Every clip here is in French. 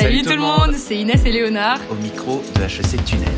Salut, tout le monde, c'est Inès et Léonard. Au micro de HEC Tunnel.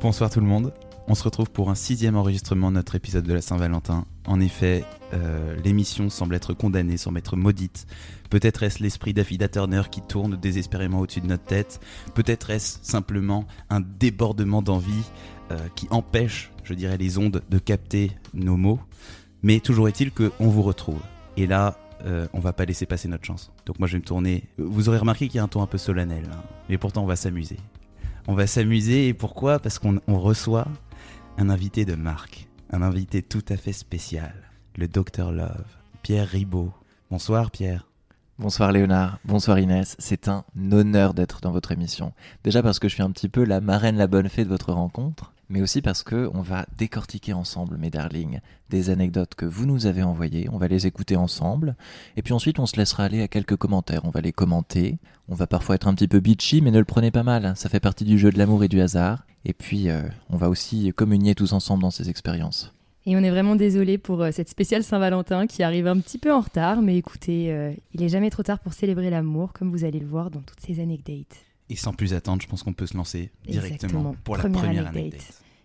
Bonsoir tout le monde. On se retrouve pour un sixième enregistrement de notre épisode de la Saint-Valentin. En effet, euh, l'émission semble être condamnée, semble être maudite. Peut-être est-ce l'esprit d'Affida Turner qui tourne désespérément au-dessus de notre tête. Peut-être est-ce simplement un débordement d'envie euh, qui empêche, je dirais, les ondes de capter nos mots. Mais toujours est-il qu'on vous retrouve. Et là, euh, on va pas laisser passer notre chance. Donc moi je vais me tourner. Vous aurez remarqué qu'il y a un ton un peu solennel. Hein. Mais pourtant on va s'amuser. On va s'amuser et pourquoi? Parce qu'on reçoit un invité de marque, un invité tout à fait spécial, le Dr Love, Pierre Ribaud. Bonsoir Pierre. Bonsoir Léonard, bonsoir Inès, c'est un honneur d'être dans votre émission. Déjà parce que je suis un petit peu la marraine la bonne fée de votre rencontre, mais aussi parce que on va décortiquer ensemble, mes darlings, des anecdotes que vous nous avez envoyées, on va les écouter ensemble, et puis ensuite on se laissera aller à quelques commentaires, on va les commenter, on va parfois être un petit peu bitchy, mais ne le prenez pas mal, ça fait partie du jeu de l'amour et du hasard, et puis euh, on va aussi communier tous ensemble dans ces expériences. Et on est vraiment désolé pour euh, cette spéciale Saint-Valentin qui arrive un petit peu en retard, mais écoutez, euh, il est jamais trop tard pour célébrer l'amour, comme vous allez le voir dans toutes ces anecdotes. Et sans plus attendre, je pense qu'on peut se lancer directement pour la première anecdote.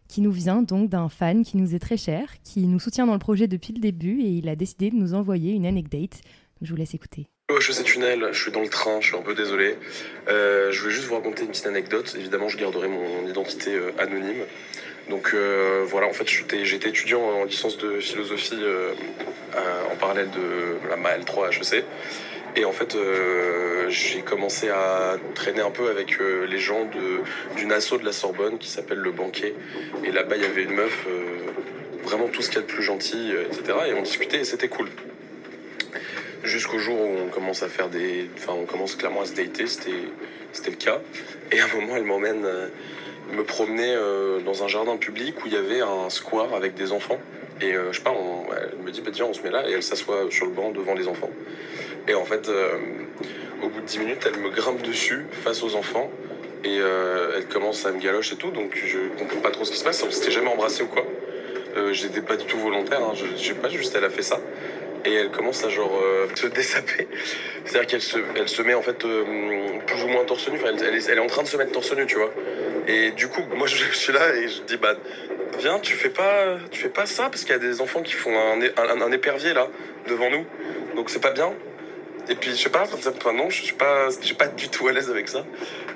Qui nous vient donc d'un fan qui nous est très cher, qui nous soutient dans le projet depuis le début et il a décidé de nous envoyer une anecdote. Je vous laisse écouter. Je sais tunnel, je suis dans le train, je suis un peu désolé. Euh, je voulais juste vous raconter une petite anecdote. Évidemment, je garderai mon identité euh, anonyme. Donc euh, voilà, en fait, j'étais étudiant en licence de philosophie en parallèle de la MAL 3 HEC. Et en fait, euh, j'ai commencé à traîner un peu avec euh, les gens d'une asso de la Sorbonne qui s'appelle Le Banquet. Et là-bas, il y avait une meuf, euh, vraiment tout ce qu'il y a de plus gentil, etc. Et on discutait et c'était cool. Jusqu'au jour où on commence à faire des. Enfin, on commence clairement à se dater, c'était le cas. Et à un moment, elle m'emmène me promener dans un jardin public où il y avait un square avec des enfants. Et je sais pas, elle me dit, bah, tiens, on se met là. Et elle s'assoit sur le banc devant les enfants. Et en fait, euh, au bout de 10 minutes, elle me grimpe dessus face aux enfants. Et euh, elle commence à me galocher et tout, donc je comprends pas trop ce qui se passe. On s'était jamais embrassé ou quoi. Euh, J'étais pas du tout volontaire, hein. je, je sais pas, juste elle a fait ça. Et elle commence à genre se dessaper. C'est-à-dire qu'elle se, elle se met en fait plus ou moins torse nu. elle, elle, est, en train de se mettre torse nu, tu vois. Et du coup, moi je, suis là et je dis bah viens, tu fais pas, tu fais pas ça parce qu'il y a des enfants qui font un, un épervier là devant nous. Donc c'est pas bien. Et puis, je sais pas, enfin, non, je suis pas, je suis pas du tout à l'aise avec ça.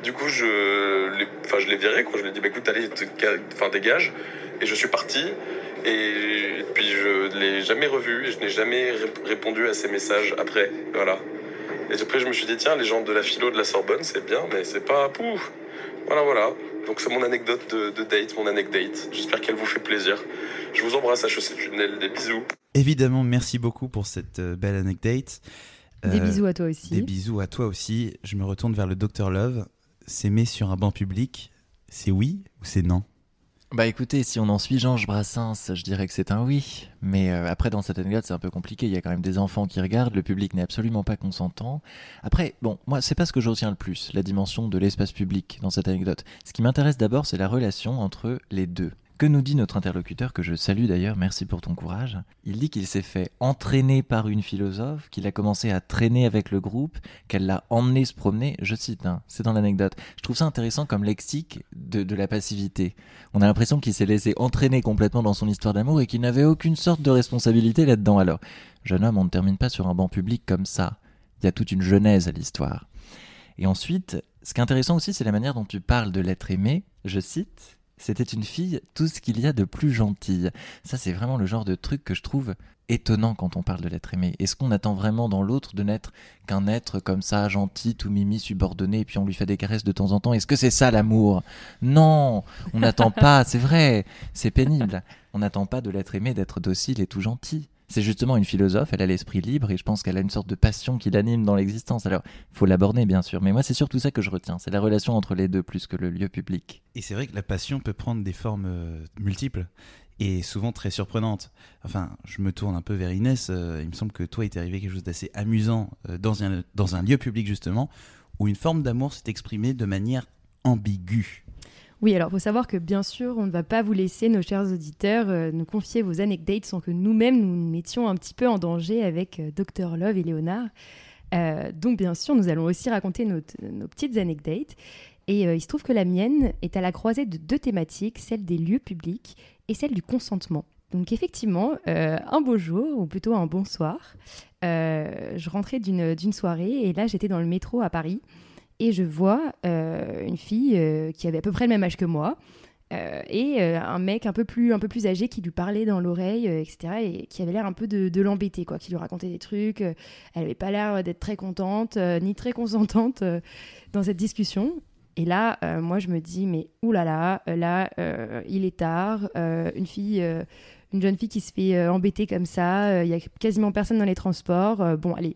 Du coup, je l'ai, enfin, je l'ai viré, quoi. Je lui ai dit, bah, écoute, allez, enfin, dégage. Et je suis parti. Et puis, je l'ai jamais revu et je n'ai jamais répondu à ses messages après. Voilà. Et après, je me suis dit, tiens, les gens de la philo de la Sorbonne, c'est bien, mais c'est pas. Pouf Voilà, voilà. Donc, c'est mon anecdote de, date, mon anecdate. J'espère qu'elle vous fait plaisir. Je vous embrasse à Chaussée Tunnel. Des bisous. Évidemment, merci beaucoup pour cette euh, belle anecdote. Des euh, bisous à toi aussi. Des bisous à toi aussi. Je me retourne vers le Dr Love. S'aimer sur un banc public, c'est oui ou c'est non? Bah écoutez, si on en suit Georges Brassens, je dirais que c'est un oui. Mais euh, après, dans cette anecdote, c'est un peu compliqué. Il y a quand même des enfants qui regardent, le public n'est absolument pas consentant. Après, bon, moi, c'est pas ce que je retiens le plus, la dimension de l'espace public dans cette anecdote. Ce qui m'intéresse d'abord, c'est la relation entre les deux. Que nous dit notre interlocuteur, que je salue d'ailleurs, merci pour ton courage Il dit qu'il s'est fait entraîner par une philosophe, qu'il a commencé à traîner avec le groupe, qu'elle l'a emmené se promener, je cite, hein, c'est dans l'anecdote. Je trouve ça intéressant comme lexique de, de la passivité. On a l'impression qu'il s'est laissé entraîner complètement dans son histoire d'amour et qu'il n'avait aucune sorte de responsabilité là-dedans. Alors, jeune homme, on ne termine pas sur un banc public comme ça. Il y a toute une genèse à l'histoire. Et ensuite, ce qui est intéressant aussi, c'est la manière dont tu parles de l'être aimé. Je cite c'était une fille, tout ce qu'il y a de plus gentille. Ça, c'est vraiment le genre de truc que je trouve étonnant quand on parle de l'être aimé. Est-ce qu'on attend vraiment dans l'autre de n'être qu'un être comme ça, gentil, tout mimi, subordonné, et puis on lui fait des caresses de temps en temps? Est-ce que c'est ça l'amour? Non, on n'attend pas, c'est vrai, c'est pénible. On n'attend pas de l'être aimé d'être docile et tout gentil. C'est justement une philosophe, elle a l'esprit libre et je pense qu'elle a une sorte de passion qui l'anime dans l'existence. Alors, il faut l'aborder bien sûr, mais moi c'est surtout ça que je retiens, c'est la relation entre les deux plus que le lieu public. Et c'est vrai que la passion peut prendre des formes euh, multiples. et souvent très surprenante. Enfin, je me tourne un peu vers Inès. euh, il me semble que toi, il t'est arrivé quelque chose d'assez amusant euh, dans, un, dans un lieu public, justement, où une forme d'amour s'est exprimée de manière ambiguë. Oui, alors il faut savoir que bien sûr, on ne va pas vous laisser, nos chers auditeurs, euh, nous confier vos anecdotes sans que nous-mêmes nous mettions un petit peu en danger avec euh, Dr Love et Léonard. Euh, donc bien sûr, nous allons aussi raconter nos, petites anecdotes. Et il se trouve que la mienne est à la croisée de deux thématiques, celle des lieux publics et celle du consentement. Donc effectivement, un beau jour, ou plutôt un bon soir, euh, je rentrais d'une soirée et là j'étais dans le métro à Paris et je vois euh, une fille euh, qui avait à peu près le même âge que moi euh, et un mec un peu plus un peu plus âgé qui lui parlait dans l'oreille etc et qui avait l'air un peu de, l'embêter quoi qui lui racontait des trucs elle avait pas l'air d'être très contente ni très consentante dans cette discussion. Et là moi je me dis mais oulala là, là il est tard une fille une jeune fille qui se fait embêter comme ça il y a quasiment personne dans les transports bon allez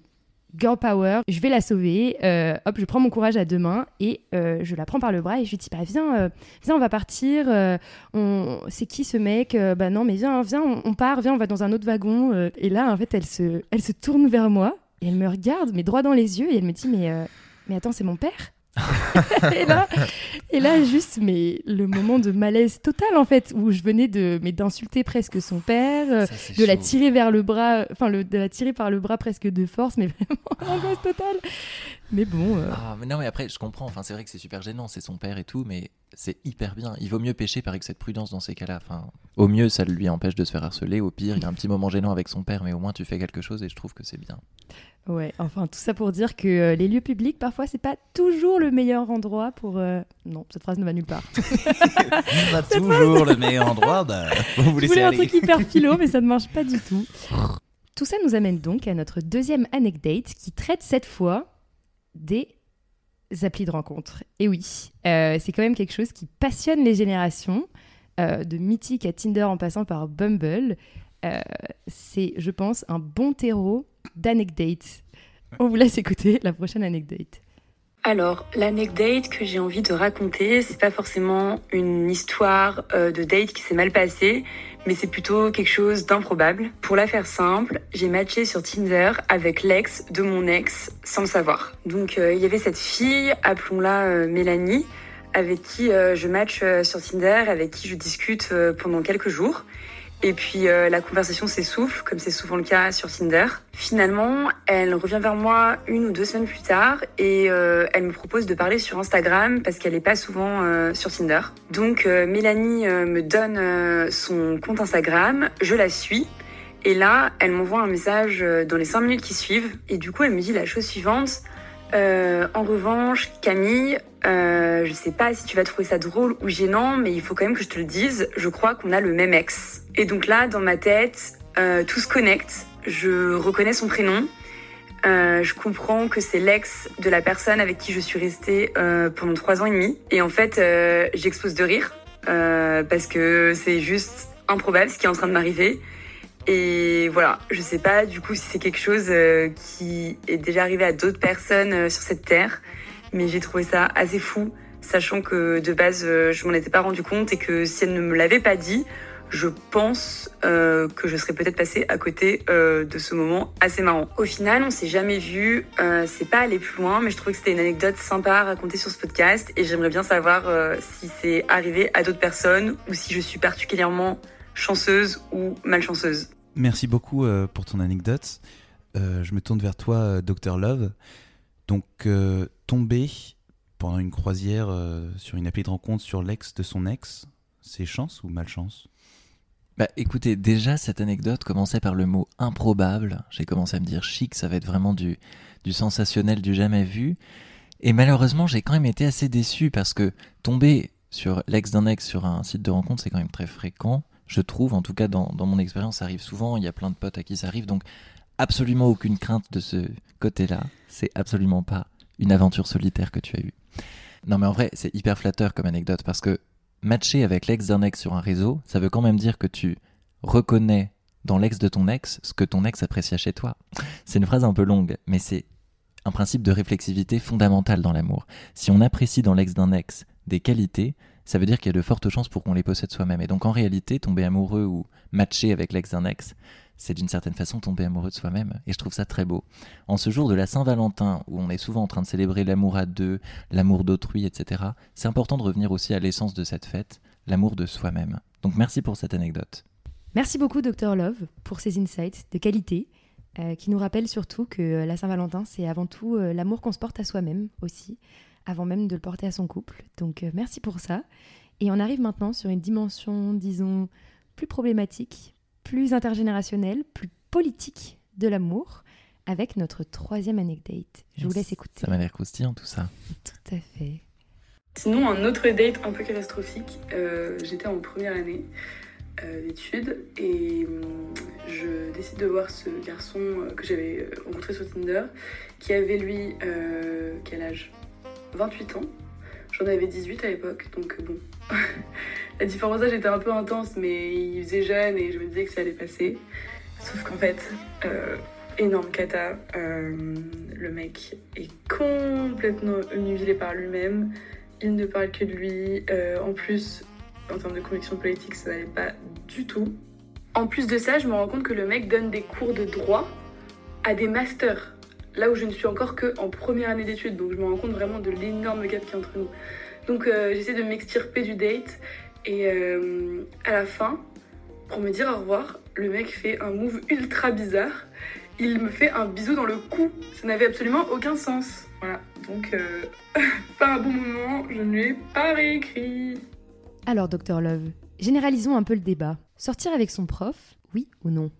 girl power, je vais la sauver. Euh, hop, je prends mon courage à deux mains et euh, je la prends par le bras et je lui dis bah viens, euh, viens, on va partir. on... C'est qui ce mec Bah non, mais viens, viens, on, on part, viens, on va dans un autre wagon. Et là, en fait, elle se, elle se tourne vers moi et elle me regarde, mais droit dans les yeux et elle me dit mais, mais attends, c'est mon père? et là, et là, juste, mais le moment de malaise total en fait, où je venais de, mais d'insulter presque son père, euh, Ça, de la tirer vers le bras, enfin de la tirer par le bras presque de force, mais vraiment l'angoisse totale. Mais bon, euh, Ah, mais non, mais après, je comprends. Enfin, c'est vrai que c'est super gênant, c'est son père et tout, mais c'est hyper bien. Il vaut mieux pêcher par excès de prudence dans ces cas-là. Enfin, au mieux, ça lui empêche de se faire harceler. Au pire, il y a un petit moment gênant avec son père, mais au moins tu fais quelque chose et je trouve que c'est bien. ouais, enfin tout ça pour dire que euh, les lieux publics, parfois, c'est pas toujours le meilleur endroit pour. euh, Non, cette phrase ne va nulle part. Pas toujours le meilleur endroit, bah, vous vous Je un truc hyper philo, mais ça ne marche pas du tout. Tout ça nous amène donc à notre deuxième anecdote qui traite cette fois des applis de rencontre. Et oui, euh, c'est quand même quelque chose qui passionne les générations, euh, de Mythique à Tinder en passant par Bumble. Euh, c'est, je pense, un bon terreau d'anecdotes. On vous laisse écouter la prochaine anecdote. Alors, l'anecdote que j'ai envie de raconter, c'est pas forcément une histoire euh, de date qui s'est mal passée, mais c'est plutôt quelque chose d'improbable. Pour la faire simple, j'ai matché sur Tinder avec l'ex de mon ex sans le savoir. Donc, euh, il y avait cette fille, appelons-la euh, Mélanie, avec qui je match sur Tinder, avec qui je discute pendant quelques jours. Et puis euh, la conversation s'essouffle, comme c'est souvent le cas sur Tinder. Finalement, elle revient vers moi une ou deux semaines plus tard et euh, elle me propose de parler sur Instagram parce qu'elle n'est pas souvent euh, sur Tinder. Donc Mélanie me donne son compte Instagram, je la suis. Et là, elle m'envoie un message dans les cinq minutes qui suivent. Et du coup, elle me dit la chose suivante. Euh, en revanche, Camille, euh, je sais pas si tu vas trouver ça drôle ou gênant, mais il faut quand même que je te le dise. Je crois qu'on a le même ex. Et donc là, dans ma tête, euh, tout se connecte. Je reconnais son prénom. Euh, je comprends que c'est l'ex de la personne avec qui je suis restée euh, pendant trois ans et demi. Et en fait, euh, j'explose de rire euh, parce que c'est juste improbable ce qui est en train de m'arriver. Et voilà, je sais pas du coup si c'est quelque chose euh, qui est déjà arrivé à d'autres personnes euh, sur cette terre, mais j'ai trouvé ça assez fou, sachant que de base euh, je m'en étais pas rendu compte et que si elle ne me l'avait pas dit, je pense que je serais peut-être passée à côté de ce moment assez marrant. Au final, on s'est jamais vu, c'est pas allé plus loin, mais je trouvais que c'était une anecdote sympa à raconter sur ce podcast et j'aimerais bien savoir si c'est arrivé à d'autres personnes ou si je suis particulièrement chanceuse ou malchanceuse. Merci beaucoup euh, pour ton anecdote. Euh, je me tourne vers toi, euh, Dr Love. Donc, euh, tomber pendant une croisière euh, sur une appli de rencontre sur l'ex de son ex, c'est chance ou malchance? Bah écoutez, déjà cette anecdote commençait par le mot improbable. J'ai commencé à me dire chic, ça va être vraiment du, du sensationnel, du jamais vu. Et malheureusement, j'ai quand même été assez déçu parce que tomber sur l'ex d'un ex sur un site de rencontre, c'est quand même très fréquent. Je trouve, en tout cas dans, mon expérience, ça arrive souvent. Il y a plein de potes à qui ça arrive. Donc absolument aucune crainte de ce côté-là. C'est absolument pas une aventure solitaire que tu as eue. Non mais en vrai, c'est hyper flatteur comme anecdote parce que matcher avec l'ex d'un ex sur un réseau, ça veut quand même dire que tu reconnais dans l'ex de ton ex ce que ton ex apprécia chez toi. C'est une phrase un peu longue, mais c'est un principe de réflexivité fondamental dans l'amour. Si on apprécie dans l'ex d'un ex des qualités, ça veut dire qu'il y a de fortes chances pour qu'on les possède soi-même. Et donc en réalité, tomber amoureux ou matcher avec l'ex d'un ex, c'est d'une certaine façon tomber amoureux de soi-même. Et je trouve ça très beau. En ce jour de la Saint-Valentin, où on est souvent en train de célébrer l'amour à deux, l'amour d'autrui, etc., c'est important de revenir aussi à l'essence de cette fête, l'amour de soi-même. Donc merci pour cette anecdote. Merci beaucoup, Dr Love, pour ces insights de qualité. Euh, qui nous rappellent surtout que la Saint-Valentin, c'est avant tout euh, l'amour qu'on se porte à soi-même aussi, avant même de le porter à son couple. Donc euh, merci pour ça. Et on arrive maintenant sur une dimension, disons, plus problématique, plus intergénérationnelle, plus politique de l'amour, avec notre troisième anecdote. Je vous laisse écouter. Ça m'a l'air croustillant tout ça. Tout à fait. Sinon, un autre date un peu catastrophique, j'étais en première année d'études et je décide de voir ce garçon que j'avais rencontré sur Tinder qui avait lui quel âge? 28 ans. J'en avais 18 à l'époque, donc bon. la différence d'âge était un peu intense, mais il faisait jeune et je me disais que ça allait passer. Sauf qu'en fait, euh, énorme cata. Euh, le mec est complètement nubilé par lui-même. Il ne parle que de lui. Euh, en plus, en termes de conviction politique, ça n'allait pas du tout. En plus de ça, je me rends compte que le mec donne des cours de droit à des masters là où je ne suis encore que en première année d'études, donc je me rends compte vraiment de l'énorme gap qui est entre nous. Donc euh, j'essaie de m'extirper du date et euh, à la fin, pour me dire au revoir, le mec fait un move ultra bizarre. Il me fait un bisou dans le cou. Ça n'avait absolument aucun sens. Voilà, donc euh, pas un bon moment, je ne lui ai pas réécrit. Alors, Docteur Love, généralisons un peu le débat. Sortir avec son prof, oui ou non?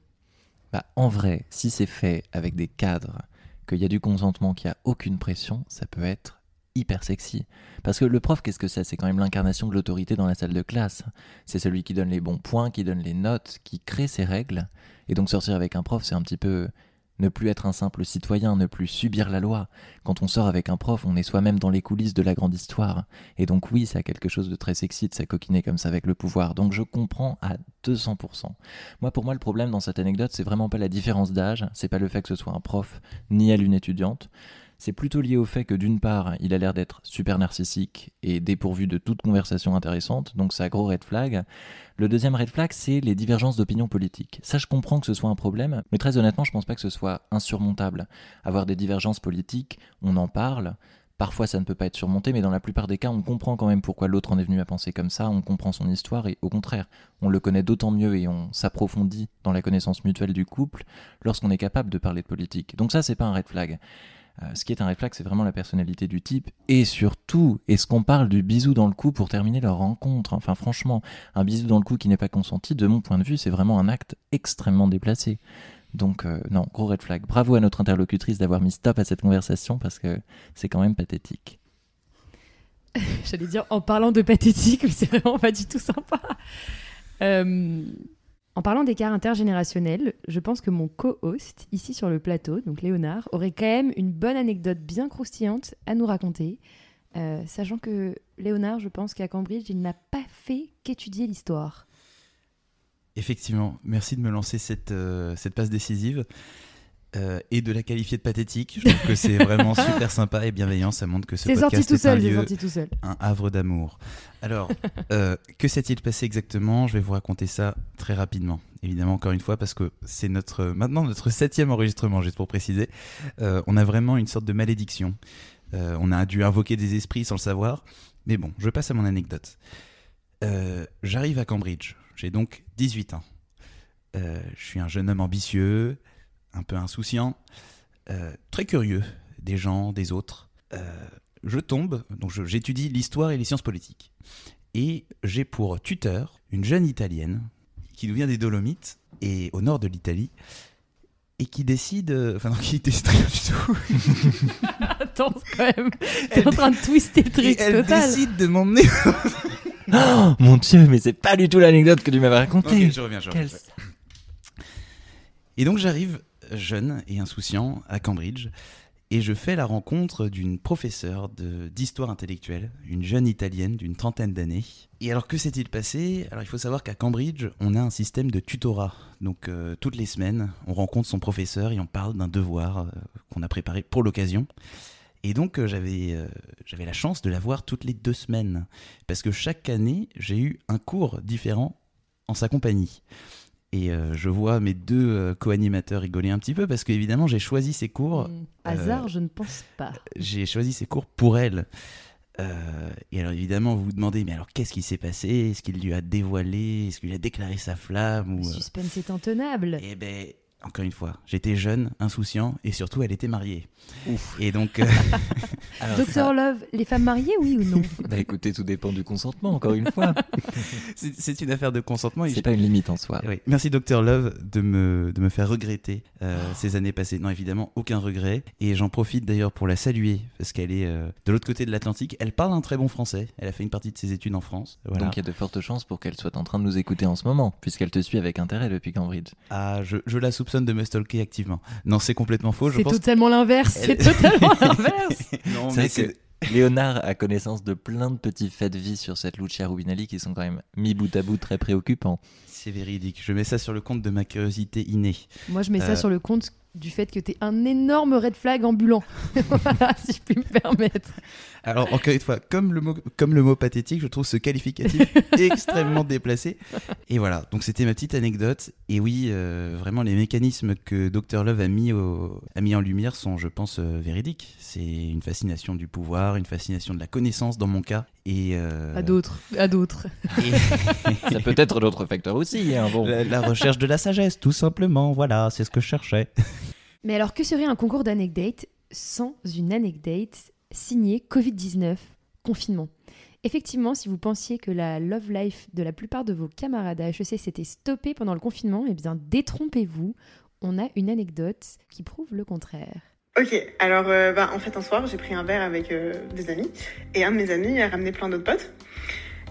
Bah, En vrai, si c'est fait avec des cadres qu'il y a du consentement, qu'il n'y a aucune pression, ça peut être hyper sexy. Parce que le prof, qu'est-ce que c'est C'est quand même l'incarnation de l'autorité dans la salle de classe. C'est celui qui donne les bons points, qui donne les notes, qui crée ses règles. Et donc sortir avec un prof, c'est un petit peu ne plus être un simple citoyen, ne plus subir la loi. Quand on sort avec un prof, on est soi-même dans les coulisses de la grande histoire. Et donc oui, ça a quelque chose de très sexy de s'acoquiner comme ça avec le pouvoir. Donc je comprends à 200%. Moi, pour moi, le problème dans cette anecdote, c'est vraiment pas la différence d'âge, c'est pas le fait que ce soit un prof ni elle une étudiante c'est plutôt lié au fait que d'une part, il a l'air d'être super narcissique et dépourvu de toute conversation intéressante, donc ça gros red flag. Le deuxième red flag, c'est les divergences d'opinion politique. Ça, je comprends que ce soit un problème, mais très honnêtement, je pense pas que ce soit insurmontable. Avoir des divergences politiques, on en parle, Parfois, ça ne peut pas être surmonté, mais dans la plupart des cas, on comprend quand même pourquoi l'autre en est venu à penser comme ça, on comprend son histoire, et au contraire, on le connaît d'autant mieux et on s'approfondit dans la connaissance mutuelle du couple lorsqu'on est capable de parler de politique. Donc ça, c'est pas un red flag. Euh, ce qui est un réflexe, c'est vraiment la personnalité du type. Et surtout, est-ce qu'on parle du bisou dans le cou pour terminer leur rencontre? Enfin, franchement, un bisou dans le cou qui n'est pas consenti, de mon point de vue, c'est vraiment un acte extrêmement déplacé. Donc, euh, non, gros red flag. Bravo à notre interlocutrice d'avoir mis stop à cette conversation parce que c'est quand même pathétique. J'allais dire en parlant de pathétique, mais c'est vraiment pas du tout sympa. Euh, en parlant d'écart intergénérationnel, je pense que mon co-host, ici sur le plateau, donc Léonard, aurait quand même une bonne anecdote bien croustillante à nous raconter. Euh, sachant que Léonard, je pense qu'à Cambridge, il n'a pas fait qu'étudier l'histoire. Effectivement, merci de me lancer cette, euh, cette passe décisive. Euh, et de la qualifier de pathétique. Je trouve que c'est vraiment super sympa et bienveillant. Ça montre que ce podcast tout est seul, un lieu, tout seul. un havre d'amour. Alors, euh, que s'est-il passé exactement? Je vais vous raconter ça très rapidement. Évidemment, encore une fois, parce que c'est notre maintenant notre septième enregistrement, juste pour préciser. Euh, on a vraiment une sorte de malédiction. on a dû invoquer des esprits sans le savoir. Mais bon, je passe à mon anecdote. J'arrive à Cambridge. J'ai donc 18 ans. je suis un jeune homme ambitieux, un peu insouciant, euh, très curieux des gens, des autres. Euh, je tombe, donc j'étudie l'histoire et les sciences politiques. Et j'ai pour tuteur une jeune italienne qui nous vient des Dolomites et au nord de l'Italie et qui décide. Euh, enfin, non, qui décide rien du tout. Attends, quand même. T'es en train de twister le truc. elle décide de m'emmener. oh, mon dieu, mais c'est pas du tout l'anecdote que tu m'avais racontée. je reviens, je reviens. Et donc j'arrive jeune et insouciant à Cambridge et je fais la rencontre d'une professeure d'histoire intellectuelle, une jeune italienne d'une trentaine d'années. Et alors que s'est-il passé? Alors il faut savoir qu'à Cambridge, on a un système de tutorat. Donc euh, toutes les semaines, on rencontre son professeur et on parle d'un devoir euh, qu'on a préparé pour l'occasion. Et donc euh, j'avais j'avais la chance de la voir toutes les deux semaines. Parce que chaque année, j'ai eu un cours différent en sa compagnie. Et euh, je vois mes deux euh, co-animateurs rigoler un petit peu parce qu'évidemment j'ai choisi ces cours, Hmm, Hasard, je ne pense pas. j'ai choisi ces cours pour elle. Euh, et alors évidemment vous vous demandez mais alors qu'est-ce qui s'est passé? Est-ce qu'il lui a dévoilé? Est-ce qu'il lui a déclaré sa flamme? Le ou, euh, suspense est intenable. Eh ben encore une fois, j'étais jeune, insouciant et surtout elle était mariée. Ouf. Et donc euh, Alors, Docteur ça- Love, les femmes mariées, oui ou non? Bah écoutez, tout dépend du consentement, encore une fois. c'est une affaire de consentement. C'est pas une limite en soi. Oui. Merci Dr Love de me, de me faire regretter euh, ces années passées. Non, évidemment, aucun regret. Et j'en profite d'ailleurs pour la saluer, parce qu'elle est euh, de l'autre côté de l'Atlantique. Elle parle un très bon français. Elle a fait une partie de ses études en France. Voilà. Donc il y a de fortes chances pour qu'elle soit en train de nous écouter en ce moment, puisqu'elle te suit avec intérêt depuis Cambridge. Ah, je, je la soupçonne de me stalker activement. Non, c'est complètement faux. Je C'est pense totalement l'inverse. Elle- C'est totalement l'inverse. non, C'est mais c'est- que Léonard a connaissance de plein de petits faits de vie sur cette Lucia Rubinelli qui sont quand même mis bout à bout très préoccupants. c'est véridique. Je mets ça sur le compte de ma curiosité innée. Moi, je mets ça Euh. sur le compte du fait que t'es un énorme red flag ambulant. voilà, si je puis me permettre. Alors, encore une fois, comme le mot, comme le mot pathétique, je trouve ce qualificatif extrêmement déplacé. Et voilà, donc c'était ma petite anecdote. Et oui, euh, vraiment, les mécanismes que Dr Love a mis, au- a mis en lumière sont, je pense, euh, véridiques. C'est une fascination du pouvoir, une fascination de la connaissance dans mon cas. Et, euh, À d'autres, à d'autres. et Ça peut être d'autres facteurs aussi. Hein, bon. la, la recherche de la sagesse, tout simplement. Voilà, c'est ce que je cherchais. Mais alors, que serait un concours d'anecdotes sans une anecdote signée Covid-19, confinement? Effectivement, si vous pensiez que la love life de la plupart de vos camarades à HEC s'était stoppée pendant le confinement, eh bien, détrompez-vous. On a une anecdote qui prouve le contraire. Ok, alors euh, bah, en fait un soir j'ai pris un verre avec euh, des amis. Et un de mes amis a ramené plein d'autres potes.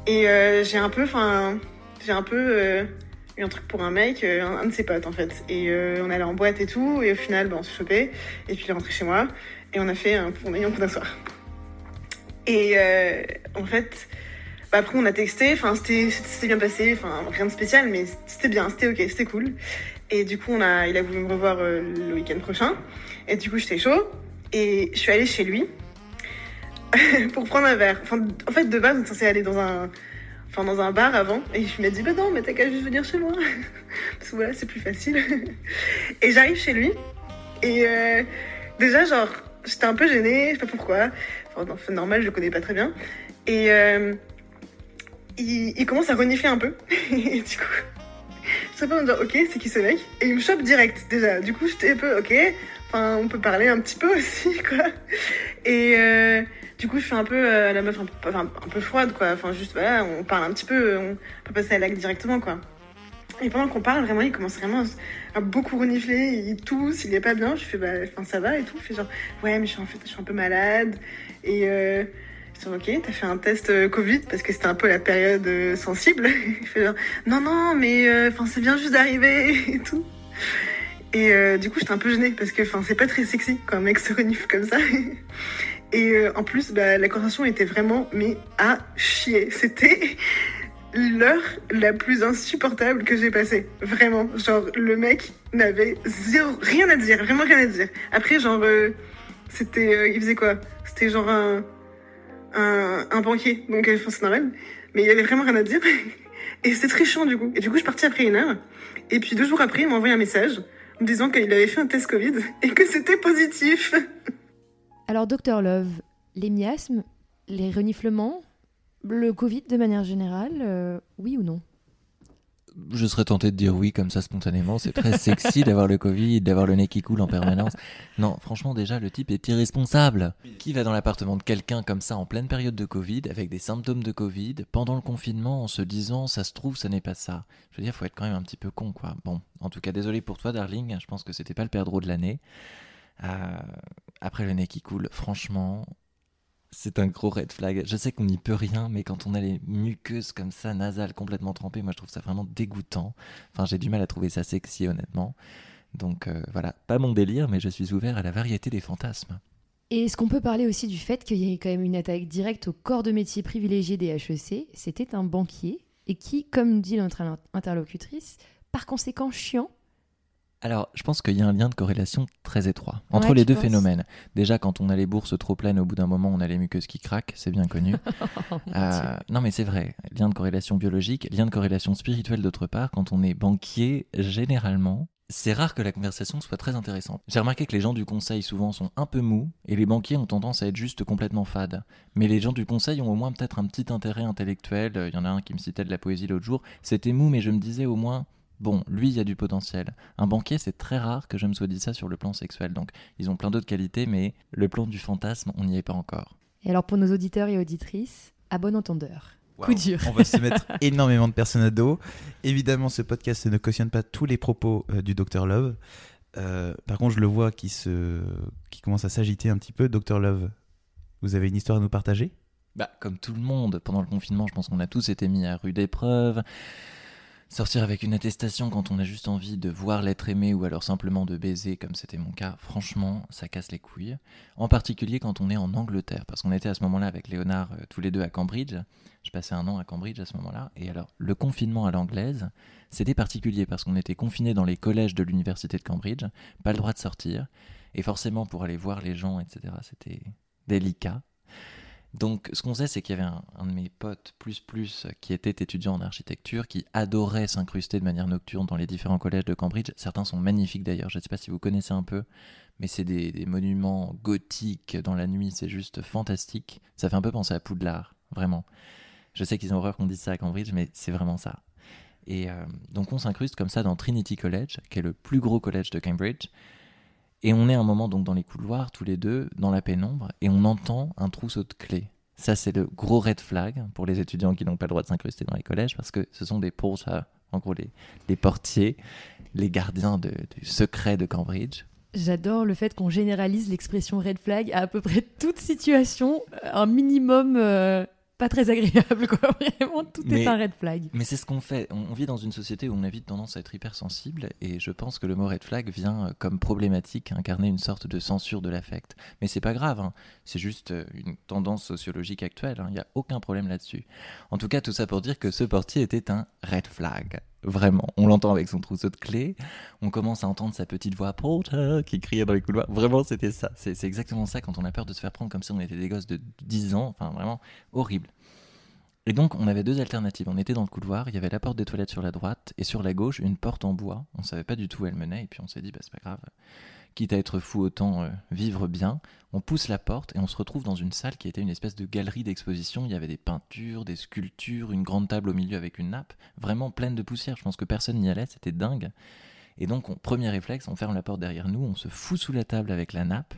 Et euh, j'ai un peu, enfin j'ai un peu euh, eu un truc pour un mec, euh, un, un de ses potes en fait. Et on allait en boîte et tout. Et au final bah, on s'est chopé. Et puis il est rentré chez moi. Et on a fait un, on a eu un soir. Et en fait bah, après on a texté, enfin c'était bien passé, enfin rien de spécial mais c'était bien, c'était ok, c'était cool et du coup on a, il a voulu me revoir euh, le week-end prochain et du coup, j'étais chaud. Et je suis allée chez lui pour prendre un verre. En fait, de base, on est censé aller dans un, enfin, dans un bar avant. Et je m'a dit, bah non, mais t'as qu'à juste venir chez moi. Parce que voilà, c'est plus facile. et j'arrive chez lui. Et euh, déjà, genre, j'étais un peu gênée. Je sais pas pourquoi. Enfin, normal, je le connais pas très bien. Et euh, il, commence à renifler un peu. et du coup, je sais pas me dire, ok, c'est qui ce mec? Et il me chope direct, déjà. Du coup, j'étais un peu, ok. Enfin, on peut parler un petit peu aussi, quoi. Et euh, du coup, je suis un peu euh, la meuf un peu, un peu froide, quoi. Enfin, juste, voilà, on parle un petit peu, on peut passer à l'acte directement, quoi. Et pendant qu'on parle, vraiment, il commence vraiment à beaucoup renifler, il tousse, il est pas bien. Je fais, bah, ça va et tout. Il fait genre, ouais, mais je suis, en fait, je suis un peu malade. Et euh, je ok, t'as fait un test euh, Covid parce que c'était un peu la période euh, sensible. il fait genre, non, non, mais euh, enfin, c'est bien juste d'arriver et tout. Et du coup, j'étais un peu gênée parce que enfin, c'est pas très sexy quand un mec se renifle comme ça. Et en plus, bah, la conversation était vraiment mais à chier. C'était l'heure la plus insupportable que j'ai passée. Vraiment. Genre, le mec n'avait zéro, rien à dire, vraiment rien à dire. Après, genre, c'était. il faisait quoi? C'était genre un, un, un banquier. Donc, euh, enfin, c'est normal. Mais il avait vraiment rien à dire. Et c'était très chiant du coup. Et du coup, je suis partie après une heure. Et puis deux jours après, il m'a envoyé un message me disant qu'il avait fait un test Covid et que c'était positif. Alors, Docteur Love, les miasmes, les reniflements, le Covid de manière générale, euh, oui ou non? Je serais tenté de dire oui comme ça spontanément. C'est très sexy d'avoir le Covid, d'avoir le nez qui coule en permanence. Non, franchement, déjà, le type est irresponsable. Qui va dans l'appartement de quelqu'un comme ça en pleine période de Covid, avec des symptômes de Covid, pendant le confinement, en se disant ça se trouve, ça n'est pas ça Je veux dire, faut être quand même un petit peu con, quoi. Bon, en tout cas, désolé pour toi, darling. Je pense que c'était pas le perdreau de l'année. Euh, après le nez qui coule, franchement, c'est un gros red flag. Je sais qu'on n'y peut rien, mais quand on a les muqueuses comme ça, nasales, complètement trempées, moi je trouve ça vraiment dégoûtant. Enfin, j'ai du mal à trouver ça sexy, honnêtement. Donc euh, voilà, pas mon délire, mais je suis ouvert à la variété des fantasmes. Et est-ce qu'on peut parler aussi du fait qu'il y ait quand même une attaque directe au corps de métier privilégié des HEC C'était un banquier et qui, comme dit notre interlocutrice, par conséquent chiant, Alors, je pense qu'il y a un lien de corrélation très étroit entre Ouais, les deux phénomènes. Déjà, quand on a les bourses trop pleines, au bout d'un moment, on a les muqueuses qui craquent, c'est bien connu. Oh, Euh, non, mais c'est vrai. Lien de corrélation biologique, lien de corrélation spirituelle d'autre part. Quand on est banquier, généralement, c'est rare que la conversation soit très intéressante. J'ai remarqué que les gens du conseil souvent sont un peu mous et les banquiers ont tendance à être juste complètement fades. Mais les gens du conseil ont au moins peut-être un petit intérêt intellectuel. Il y en a un qui me citait de la poésie l'autre jour. C'était mou, mais je me disais au moins. Bon, lui, il y a du potentiel. Un banquier, c'est très rare que je me sois dit ça sur le plan sexuel. Donc, ils ont plein d'autres qualités, mais le plan du fantasme, on n'y est pas encore. Et alors pour nos auditeurs et auditrices, à bon entendeur. Coup dur. On va se mettre énormément de personnes à dos. Évidemment, ce podcast ne cautionne pas tous les propos euh, du Dr Love. Euh, par contre, je le vois qui, se... qui commence à s'agiter un petit peu. Dr Love, vous avez une histoire à nous partager? Bah, comme tout le monde, pendant le confinement, je pense qu'on a tous été mis à rude épreuve. Sortir avec une attestation quand on a juste envie de voir l'être aimé ou alors simplement de baiser, comme c'était mon cas, franchement, ça casse les couilles. En particulier quand on est en Angleterre, parce qu'on était à ce moment-là avec Léonard euh, tous les deux à Cambridge. Je passais un an à Cambridge à ce moment-là. Et alors, le confinement à l'anglaise, c'était particulier parce qu'on était confinés dans les collèges de l'université de Cambridge, pas le droit de sortir. Et forcément, pour aller voir les gens, etc., c'était délicat. Donc, ce qu'on sait, c'est qu'il y avait un, de mes potes, plus plus, qui était étudiant en architecture, qui adorait s'incruster de manière nocturne dans les différents collèges de Cambridge. Certains sont magnifiques d'ailleurs, je ne sais pas si vous connaissez un peu, mais c'est des, des monuments gothiques dans la nuit, c'est juste fantastique. Ça fait un peu penser à Poudlard, vraiment. Je sais qu'ils ont horreur qu'on dise ça à Cambridge, mais c'est vraiment ça. Et euh, donc, on s'incruste comme ça dans Trinity College, qui est le plus gros collège de Cambridge. Et on est un moment donc dans les couloirs, tous les deux, dans la pénombre, et on entend un trousseau de clés. Ça, c'est le gros red flag pour les étudiants qui n'ont pas le droit de s'incruster dans les collèges, parce que ce sont des porters, en gros les, portiers, les gardiens du secret de Cambridge. J'adore le fait qu'on généralise l'expression red flag à à peu près toute situation, un minimum euh, pas très agréable, quoi. Vraiment, tout Mais- est un red flag. Mais c'est ce qu'on fait. On, vit dans une société où on a vite tendance à être hypersensible, et je pense que le mot red flag vient euh, comme problématique incarner une sorte de censure de l'affect. Mais c'est pas grave, hein. c'est juste euh, une tendance sociologique actuelle, hein. il n'y a aucun problème là-dessus. En tout cas, tout ça pour dire que ce portier était un red flag. Vraiment, on l'entend avec son trousseau de clés, on commence à entendre sa petite voix Porter qui criait dans les couloirs. Vraiment, c'était ça. C'est exactement ça quand on a peur de se faire prendre comme si on était des gosses de 10 ans. Enfin, vraiment horrible. Et donc, on avait deux alternatives. On était dans le couloir, il y avait la porte des toilettes sur la droite, et sur la gauche, une porte en bois. On savait pas du tout où elle menait, et puis on s'est dit, bah, c'est pas grave. Quitte à être fou, autant euh, vivre bien. On pousse la porte, et on se retrouve dans une salle qui était une espèce de galerie d'exposition. Il y avait des peintures, des sculptures, une grande table au milieu avec une nappe, vraiment pleine de poussière. Je pense que personne n'y allait, c'était dingue. Et donc, on- premier réflexe, on ferme la porte derrière nous, on se fout sous la table avec la nappe,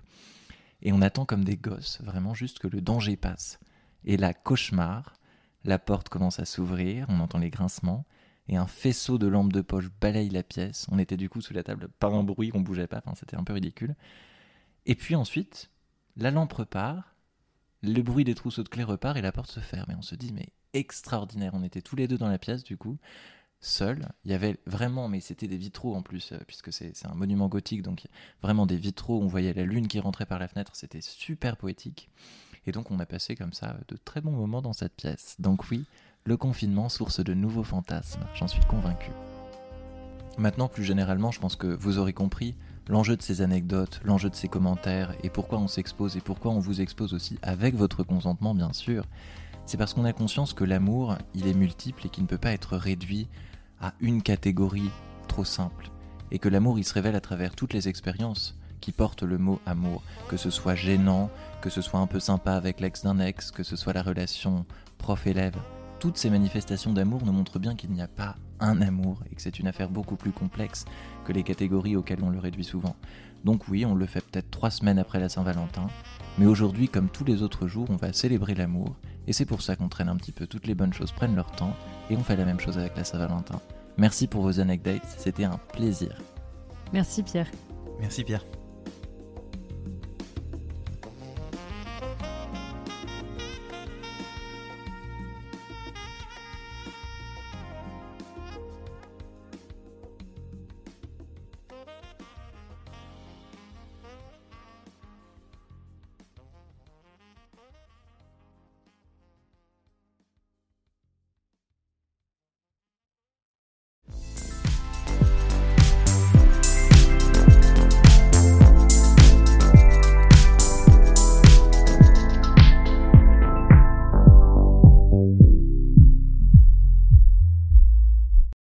et on attend comme des gosses, vraiment juste que le danger passe. Et là, cauchemar, la porte commence à s'ouvrir, on entend les grincements, et un faisceau de lampes de poche balaye la pièce. On était du coup sous la table, pas un bruit, on bougeait pas, enfin, c'était un peu ridicule. Et puis ensuite, la lampe repart, le bruit des trousseaux de clés repart et la porte se ferme. Et on se dit, mais extraordinaire, on était tous les deux dans la pièce du coup, seuls. Il y avait vraiment, mais c'était des vitraux en plus, euh, puisque c'est c'est un monument gothique, donc vraiment des vitraux, on voyait la lune qui rentrait par la fenêtre, c'était super poétique. Et donc on a passé comme ça de très bons moments dans cette pièce. Donc oui, le confinement, source de nouveaux fantasmes, j'en suis convaincu. Maintenant, plus généralement, je pense que vous aurez compris l'enjeu de ces anecdotes, l'enjeu de ces commentaires, et pourquoi on s'expose, et pourquoi on vous expose aussi avec votre consentement, bien sûr. C'est parce qu'on a conscience que l'amour, il est multiple et qu'il ne peut pas être réduit à une catégorie trop simple. Et que l'amour, il se révèle à travers toutes les expériences qui portent le mot amour, que ce soit gênant, que ce soit un peu sympa avec l'ex d'un ex, que ce soit la relation prof-élève. Toutes ces manifestations d'amour nous montrent bien qu'il n'y a pas un amour et que c'est une affaire beaucoup plus complexe que les catégories auxquelles on le réduit souvent. Donc oui, on le fait peut-être trois semaines après la Saint-Valentin, mais aujourd'hui, comme tous les autres jours, on va célébrer l'amour, et c'est pour ça qu'on traîne un petit peu toutes les bonnes choses prennent leur temps, et on fait la même chose avec la Saint-Valentin. Merci pour vos anecdotes, c'était un plaisir. Merci Pierre. Merci Pierre.